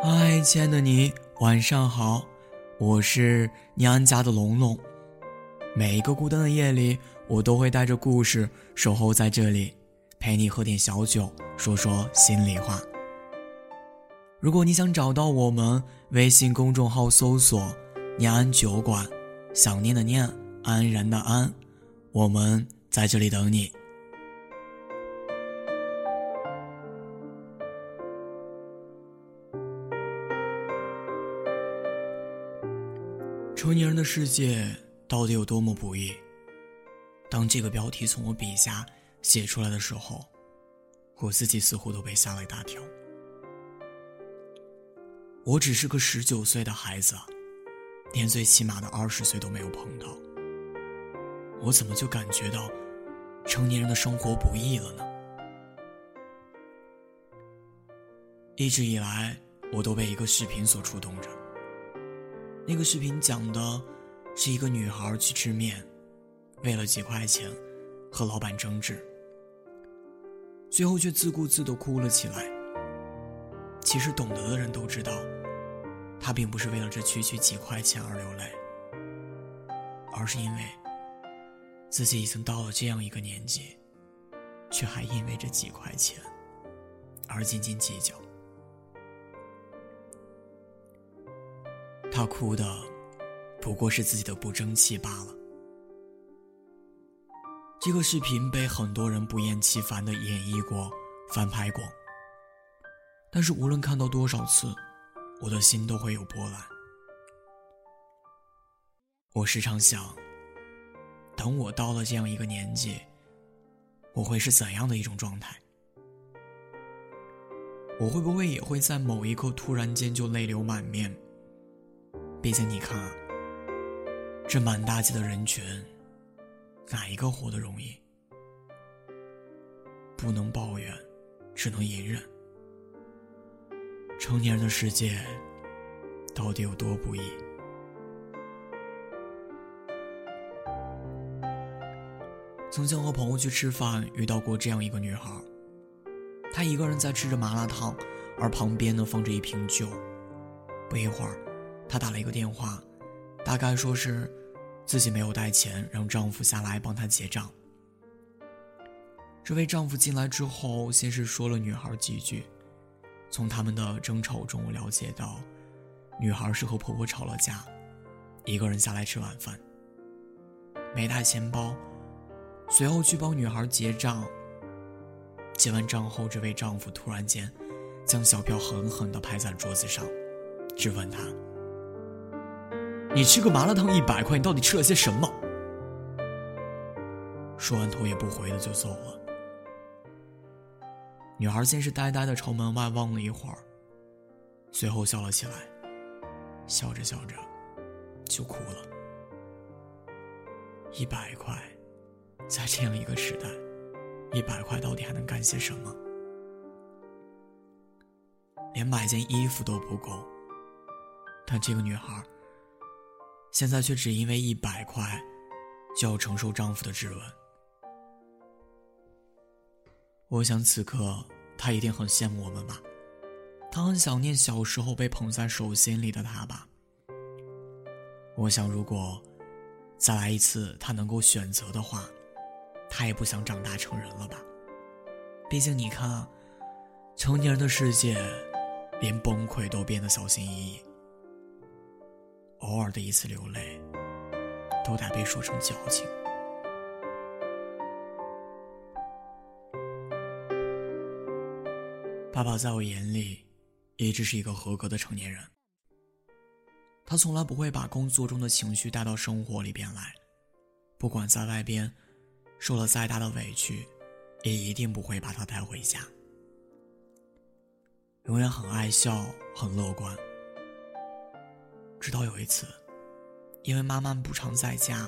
嗨，亲爱的你，晚上好，我是你安家的龙龙。每一个孤单的夜里，我都会带着故事守候在这里，陪你喝点小酒，说说心里话。如果你想找到我们，微信公众号搜索“念安酒馆”，想念的念，安然的安，我们在这里等你。成年人的世界到底有多么不易？当这个标题从我笔下写出来的时候，我自己似乎都被吓了一大跳。我只是个十九岁的孩子，连最起码的二十岁都没有碰到，我怎么就感觉到成年人的生活不易了呢？一直以来，我都被一个视频所触动着。那个视频讲的是一个女孩去吃面，为了几块钱和老板争执，最后却自顾自的哭了起来。其实懂得的人都知道，她并不是为了这区区几块钱而流泪，而是因为自己已经到了这样一个年纪，却还因为这几块钱而斤斤计较。他哭的不过是自己的不争气罢了。这个视频被很多人不厌其烦的演绎过、翻拍过，但是无论看到多少次，我的心都会有波澜。我时常想，等我到了这样一个年纪，我会是怎样的一种状态？我会不会也会在某一刻突然间就泪流满面？毕竟，你看，这满大街的人群，哪一个活得容易？不能抱怨，只能隐忍。成年人的世界，到底有多不易？曾经和朋友去吃饭，遇到过这样一个女孩，她一个人在吃着麻辣烫，而旁边呢放着一瓶酒。不一会儿。她打了一个电话，大概说是自己没有带钱，让丈夫下来帮她结账。这位丈夫进来之后，先是说了女孩几句，从他们的争吵中我了解到，女孩是和婆婆吵了架，一个人下来吃晚饭，没带钱包，随后去帮女孩结账。结完账后，这位丈夫突然间将小票狠狠地拍在桌子上，质问她。你吃个麻辣烫一百块，你到底吃了些什么？说完头也不回的就走了。女孩先是呆呆的朝门外望了一会儿，随后笑了起来，笑着笑着就哭了。一百块，在这样一个时代，一百块到底还能干些什么？连买件衣服都不够。但这个女孩。现在却只因为一百块，就要承受丈夫的质问。我想此刻她一定很羡慕我们吧，她很想念小时候被捧在手心里的她吧。我想，如果再来一次，她能够选择的话，她也不想长大成人了吧。毕竟你看，成年人的世界，连崩溃都变得小心翼翼。偶尔的一次流泪，都得被说成矫情。爸爸在我眼里，一直是一个合格的成年人。他从来不会把工作中的情绪带到生活里边来，不管在外边受了再大的委屈，也一定不会把他带回家。永远很爱笑，很乐观。直到有一次，因为妈妈不常在家，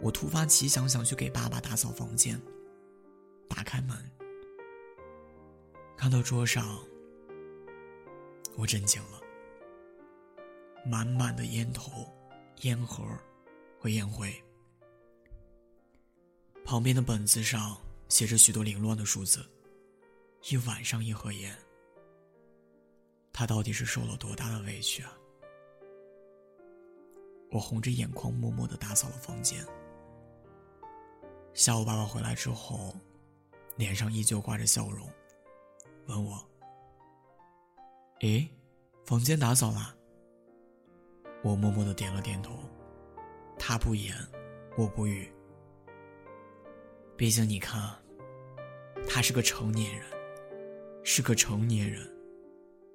我突发奇想想去给爸爸打扫房间。打开门，看到桌上，我震惊了，满满的烟头、烟盒和烟灰，旁边的本子上写着许多凌乱的数字，一晚上一盒烟，他到底是受了多大的委屈啊！我红着眼眶，默默的打扫了房间。下午爸爸回来之后，脸上依旧挂着笑容，问我：“诶，房间打扫了？”我默默的点了点头。他不言，我不语。毕竟你看，他是个成年人，是个成年人，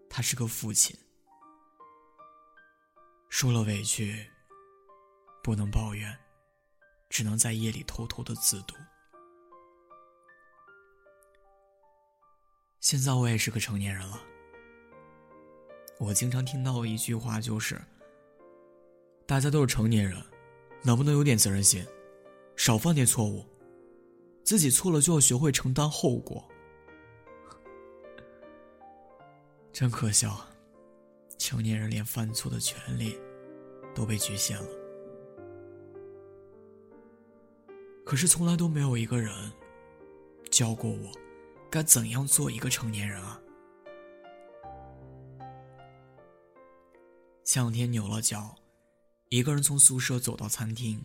他是个父亲，受了委屈，不能抱怨，只能在夜里偷偷的自读。现在我也是个成年人了，我经常听到一句话，就是大家都是成年人，能不能有点责任心，少犯点错误？自己错了就要学会承担后果，真可笑！成年人连犯错的权利都被局限了。可是从来都没有一个人教过我该怎样做一个成年人啊！前两天扭了脚，一个人从宿舍走到餐厅，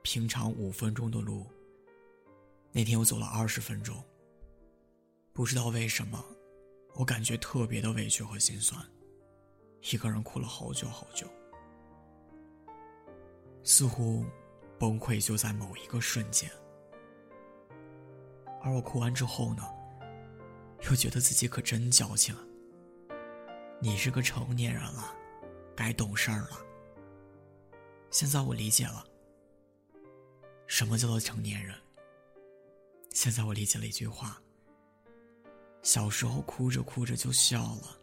平常五分钟的路。那天我走了二十分钟。不知道为什么，我感觉特别的委屈和心酸，一个人哭了好久好久。似乎崩溃就在某一个瞬间。而我哭完之后呢，又觉得自己可真矫情。你是个成年人了，该懂事儿了。现在我理解了，什么叫做成年人。现在我理解了一句话：小时候哭着哭着就笑了，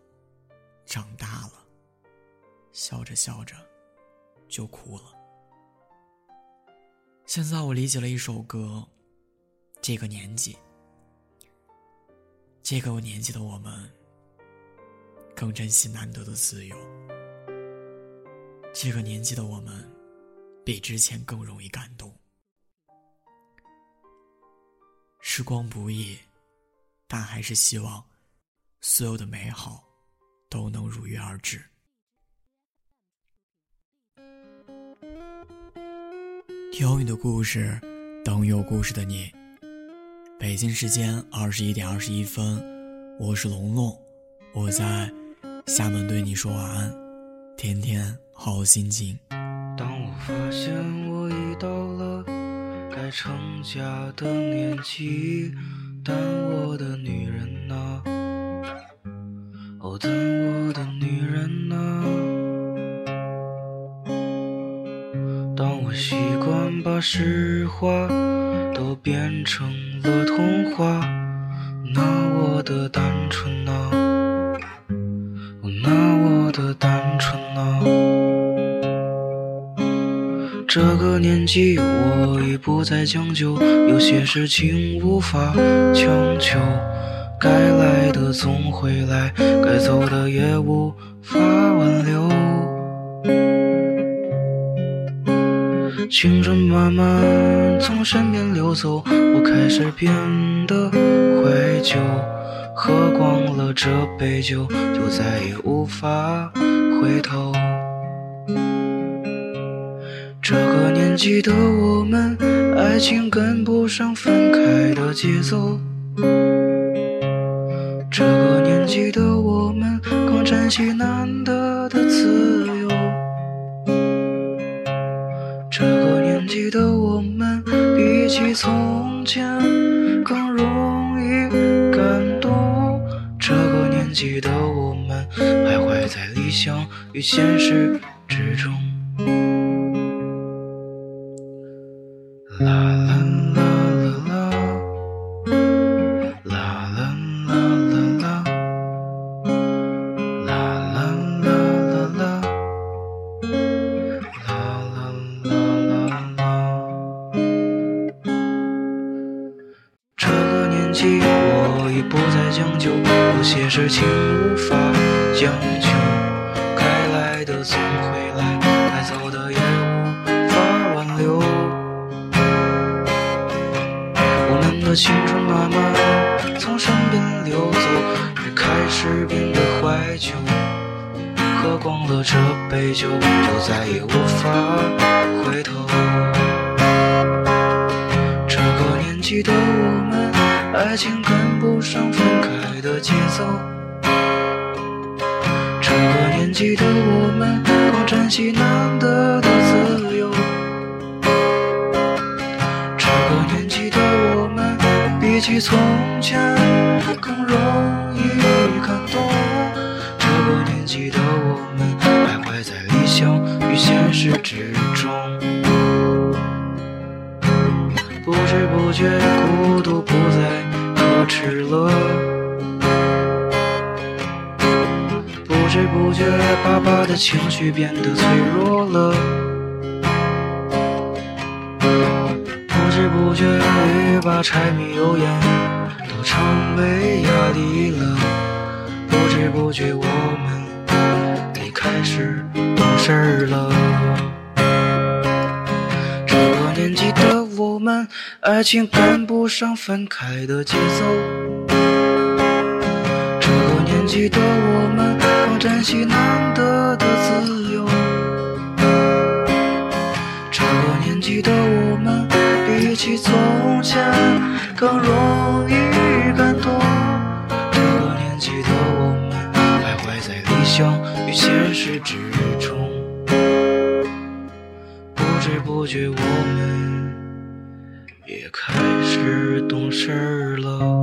长大了，笑着笑着就哭了。现在我理解了一首歌：这个年纪，这个年纪的我们更珍惜难得的自由。这个年纪的我们，比之前更容易感动。时光不易，但还是希望所有的美好都能如约而至。有你的故事，等有故事的你。北京时间二十一点二十一分，我是龙龙，我在厦门对你说晚安，天天好心情。当我发现我已到了。该成家的年纪，但我的女人呢？哦，但我的女人呢？我习惯把实话都变成了童话，那我的单纯呢？那我的单纯呢？这个年纪，我已不再将就，有些事情无法强求。该来的总会来，该走的也无法挽留。青春慢慢从身边流走，我开始变得怀旧。喝光了这杯酒，就再也无法回头。这个年纪的我们，爱情跟不上分开的节奏。这个年纪的我们，更珍惜难得现实之中。啦啦啦啦啦，啦啦啦啦啦，啦啦啦啦啦，啦啦啦啦啦。这个年纪，我已不再将就，有些事情无法将就，的总会来，该走的也无法挽留。我们的青春慢慢从身边流走。也开始变得怀旧。喝光了这杯酒，就再也无法回头。这个年纪的我们，爱情跟不上分开的节奏。这个年纪的我们，更珍惜难得的自由。这个年纪的我们，比起从前更容易感动。这个年纪的我们，徘徊在理想与现实之中。不知不觉，孤独不再可耻了。不知不觉，爸爸的情绪变得脆弱了。不知不觉，欲把柴米油盐都成为压力了。不知不觉，我们已开始懂事了。这个年纪的我们，爱情跟不上分开的节奏。年纪的我们更珍惜难得的自由。这个年纪的我们比起从前更容易感动。这个年纪的我们徘徊在理想与现实之中。不知不觉我们也开始懂事了。